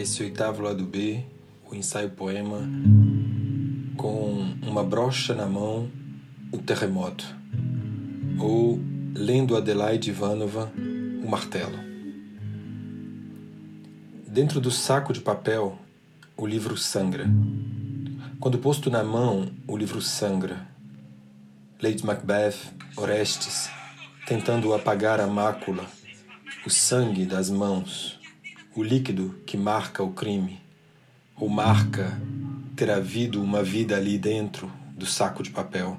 esse oitavo lado B, o ensaio poema, com uma brocha na mão, o terremoto, ou lendo Adelaide Ivanova, o martelo. Dentro do saco de papel, o livro sangra. Quando posto na mão, o livro sangra. Lady Macbeth, Orestes, tentando apagar a mácula, o sangue das mãos, o líquido que marca o crime, ou marca ter havido uma vida ali dentro do saco de papel.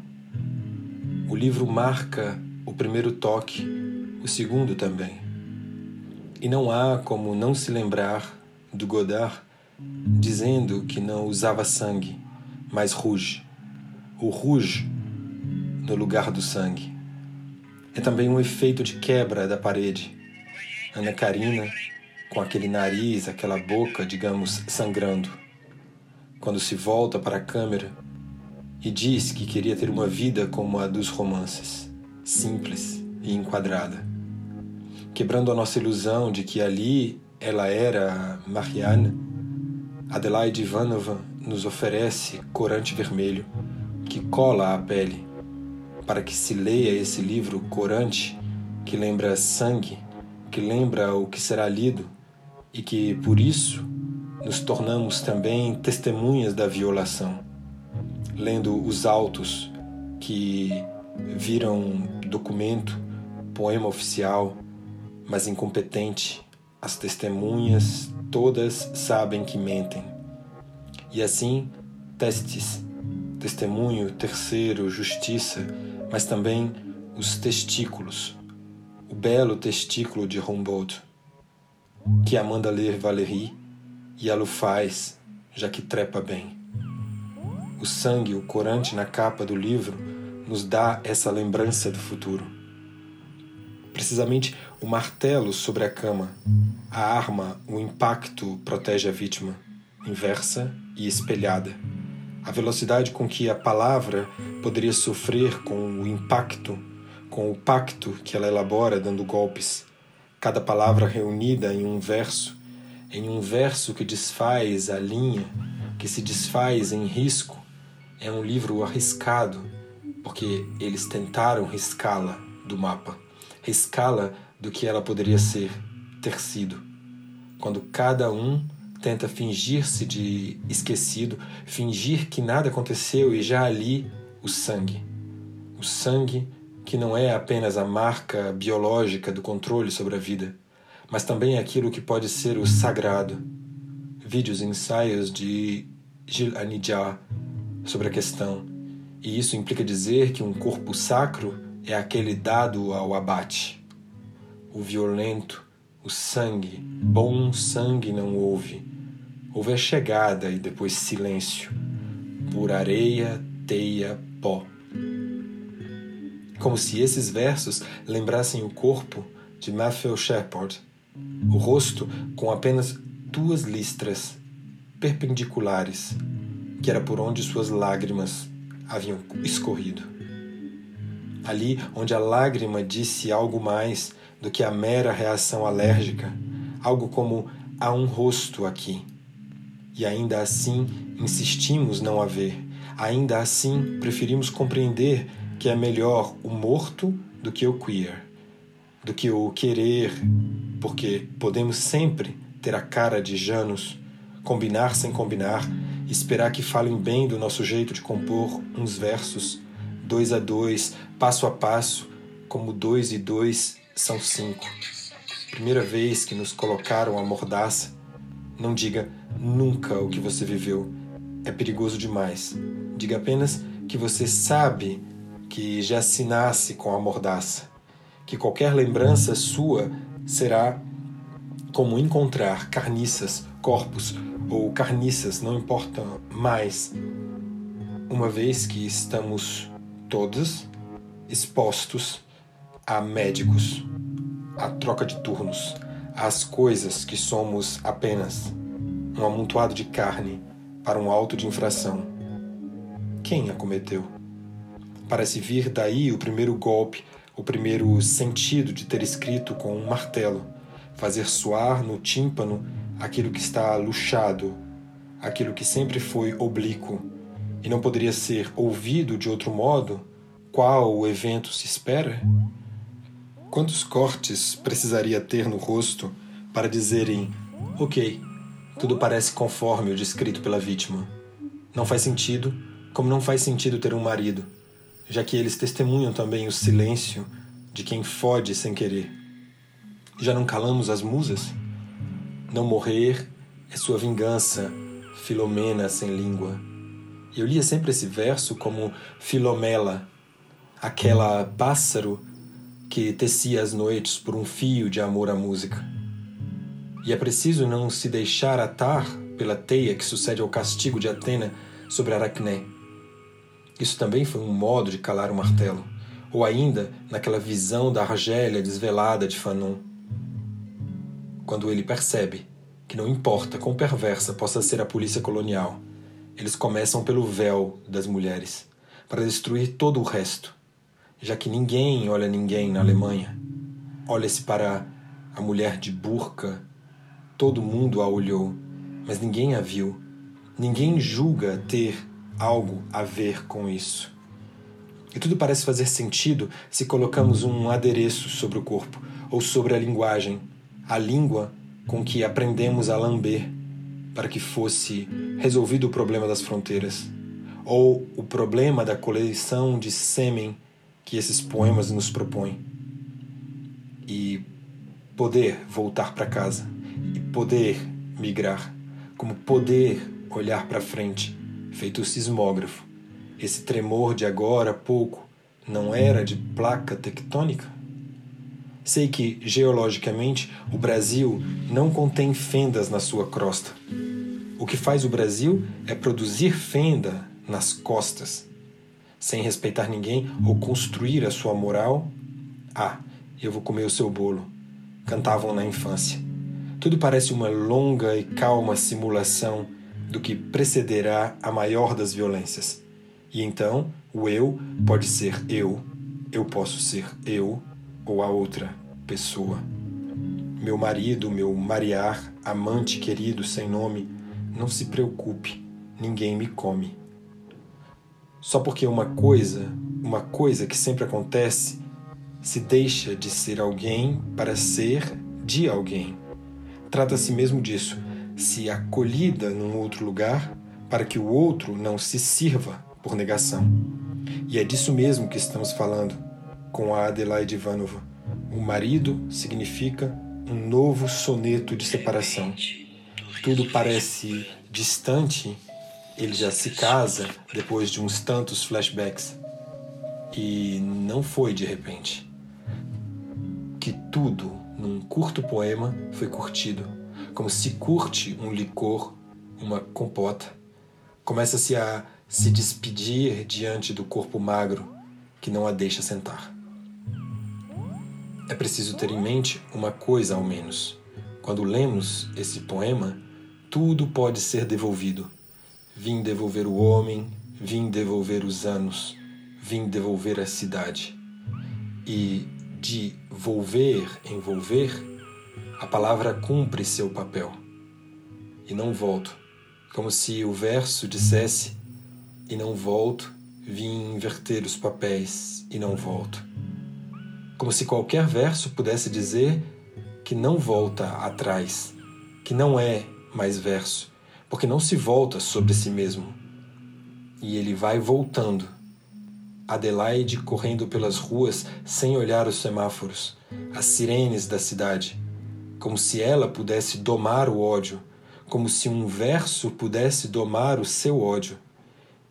O livro marca o primeiro toque, o segundo também. E não há como não se lembrar do Godard dizendo que não usava sangue, mas rouge. O rouge no lugar do sangue. É também um efeito de quebra da parede. Ana Karina, com aquele nariz, aquela boca, digamos, sangrando. Quando se volta para a câmera e diz que queria ter uma vida como a dos romances, simples e enquadrada. Quebrando a nossa ilusão de que ali ela era Marianne, Adelaide Ivanova nos oferece corante vermelho que cola à pele para que se leia esse livro corante que lembra sangue, que lembra o que será lido e que por isso nos tornamos também testemunhas da violação, lendo os autos que viram documento, poema oficial, mas incompetente, as testemunhas todas sabem que mentem. E assim, testes, testemunho, terceiro, justiça, mas também os testículos, o belo testículo de Humboldt, que a manda ler Valéry e ela o faz, já que trepa bem. O sangue, o corante na capa do livro, nos dá essa lembrança do futuro. Precisamente o martelo sobre a cama, a arma, o impacto protege a vítima, inversa e espelhada a velocidade com que a palavra poderia sofrer com o impacto, com o pacto que ela elabora dando golpes. Cada palavra reunida em um verso, em um verso que desfaz a linha, que se desfaz em risco, é um livro arriscado, porque eles tentaram riscá-la do mapa, riscá-la do que ela poderia ser, ter sido. Quando cada um tenta fingir-se de esquecido, fingir que nada aconteceu e já ali o sangue. O sangue que não é apenas a marca biológica do controle sobre a vida, mas também aquilo que pode ser o sagrado. Vídeos e ensaios de Gilles Anidjar sobre a questão. E isso implica dizer que um corpo sacro é aquele dado ao abate. O violento, o sangue, bom sangue não houve. Houve a chegada e depois silêncio, por areia, teia, pó. Como se esses versos lembrassem o corpo de Matthew Shepard, o rosto com apenas duas listras perpendiculares, que era por onde suas lágrimas haviam escorrido. Ali onde a lágrima disse algo mais do que a mera reação alérgica, algo como há um rosto aqui. E ainda assim insistimos não haver. Ainda assim preferimos compreender que é melhor o morto do que o queer, do que o querer, porque podemos sempre ter a cara de Janus, combinar sem combinar, esperar que falem bem do nosso jeito de compor uns versos, dois a dois, passo a passo, como dois e dois são cinco. Primeira vez que nos colocaram a mordaça, não diga nunca o que você viveu. É perigoso demais. Diga apenas que você sabe que já se nasce com a mordaça, que qualquer lembrança sua será como encontrar carniças, corpos ou carniças, não importa mais, uma vez que estamos todos expostos a médicos, a troca de turnos, às coisas que somos apenas um amontoado de carne para um auto de infração. Quem a cometeu? Parece vir daí o primeiro golpe, o primeiro sentido de ter escrito com um martelo, fazer soar no tímpano aquilo que está luxado, aquilo que sempre foi oblíquo e não poderia ser ouvido de outro modo, qual o evento se espera? Quantos cortes precisaria ter no rosto para dizerem: Ok, tudo parece conforme o descrito pela vítima? Não faz sentido, como não faz sentido ter um marido, já que eles testemunham também o silêncio de quem fode sem querer. Já não calamos as musas? Não morrer é sua vingança, Filomena sem língua. Eu lia sempre esse verso como Filomela, aquela pássaro que tecia as noites por um fio de amor à música. E é preciso não se deixar atar pela teia que sucede ao castigo de Atena sobre Aracné. Isso também foi um modo de calar o martelo, ou ainda naquela visão da Argélia desvelada de Fanon. Quando ele percebe que não importa quão perversa possa ser a polícia colonial, eles começam pelo véu das mulheres, para destruir todo o resto, já que ninguém olha ninguém na Alemanha. Olha-se para a mulher de burca, todo mundo a olhou, mas ninguém a viu. Ninguém julga ter algo a ver com isso. E tudo parece fazer sentido se colocamos um adereço sobre o corpo ou sobre a linguagem, a língua com que aprendemos a lamber para que fosse resolvido o problema das fronteiras ou o problema da coleção de sêmen que esses poemas nos propõem. E poder voltar para casa, e poder migrar, como poder olhar para frente, feito o sismógrafo. Esse tremor de agora pouco não era de placa tectônica? Sei que, geologicamente, o Brasil não contém fendas na sua crosta. O que faz o Brasil é produzir fenda nas costas, sem respeitar ninguém ou construir a sua moral. Ah, eu vou comer o seu bolo. Cantavam na infância. Tudo parece uma longa e calma simulação do que precederá a maior das violências. E então, o eu pode ser eu, eu posso ser eu ou a outra pessoa. Meu marido, meu mariar, amante querido sem nome, não se preocupe, ninguém me come. Só porque uma coisa, uma coisa que sempre acontece, se deixa de ser alguém para ser de alguém. Trata-se mesmo disso, se acolhida num outro lugar, para que o outro não se sirva por negação. E é disso mesmo que estamos falando com a Adelaide Ivanova. O marido significa um novo soneto de separação tudo parece distante, ele já se casa depois de uns tantos flashbacks. E não foi de repente. Que tudo, num curto poema, foi curtido, como se curte um licor, uma compota. Começa-se a se despedir diante do corpo magro que não a deixa sentar. É preciso ter em mente uma coisa ao menos. Quando lemos esse poema, tudo pode ser devolvido. Vim devolver o homem, vim devolver os anos, vim devolver a cidade. E de volver, envolver, a palavra cumpre seu papel. E não volto, como se o verso dissesse: e não volto, vim inverter os papéis e não volto. Como se qualquer verso pudesse dizer que não volta atrás, que não é mais verso, porque não se volta sobre si mesmo. E ele vai voltando. Adelaide correndo pelas ruas sem olhar os semáforos, as sirenes da cidade, como se ela pudesse domar o ódio, como se um verso pudesse domar o seu ódio.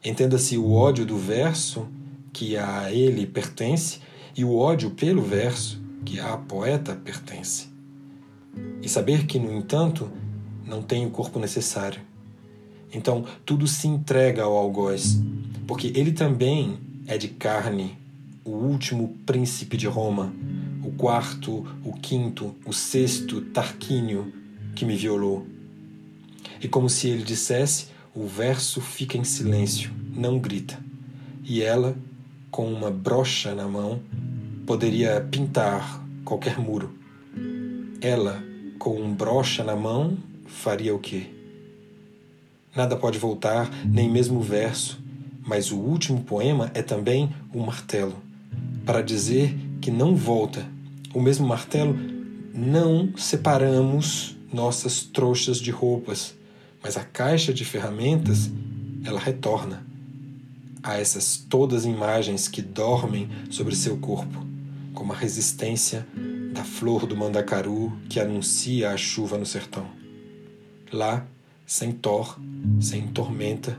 Entenda-se o ódio do verso, que a ele pertence, e o ódio pelo verso, que a poeta pertence. E saber que, no entanto, não tem o corpo necessário. Então, tudo se entrega ao algoz, porque ele também é de carne, o último príncipe de Roma, quarto, o quinto, o sexto Tarquínio que me violou. E como se ele dissesse, o verso fica em silêncio, não grita. E ela, com uma brocha na mão, poderia pintar qualquer muro. Ela com um brocha na mão, faria o quê? Nada pode voltar, nem mesmo o verso, mas o último poema é também o martelo, para dizer que não volta. O mesmo martelo não separamos nossas trouxas de roupas, mas a caixa de ferramentas ela retorna a essas todas imagens que dormem sobre seu corpo, como a resistência da flor do mandacaru que anuncia a chuva no sertão. Lá, sem tor, sem tormenta,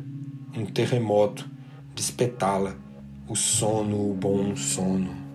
um terremoto despetala o sono, o bom sono.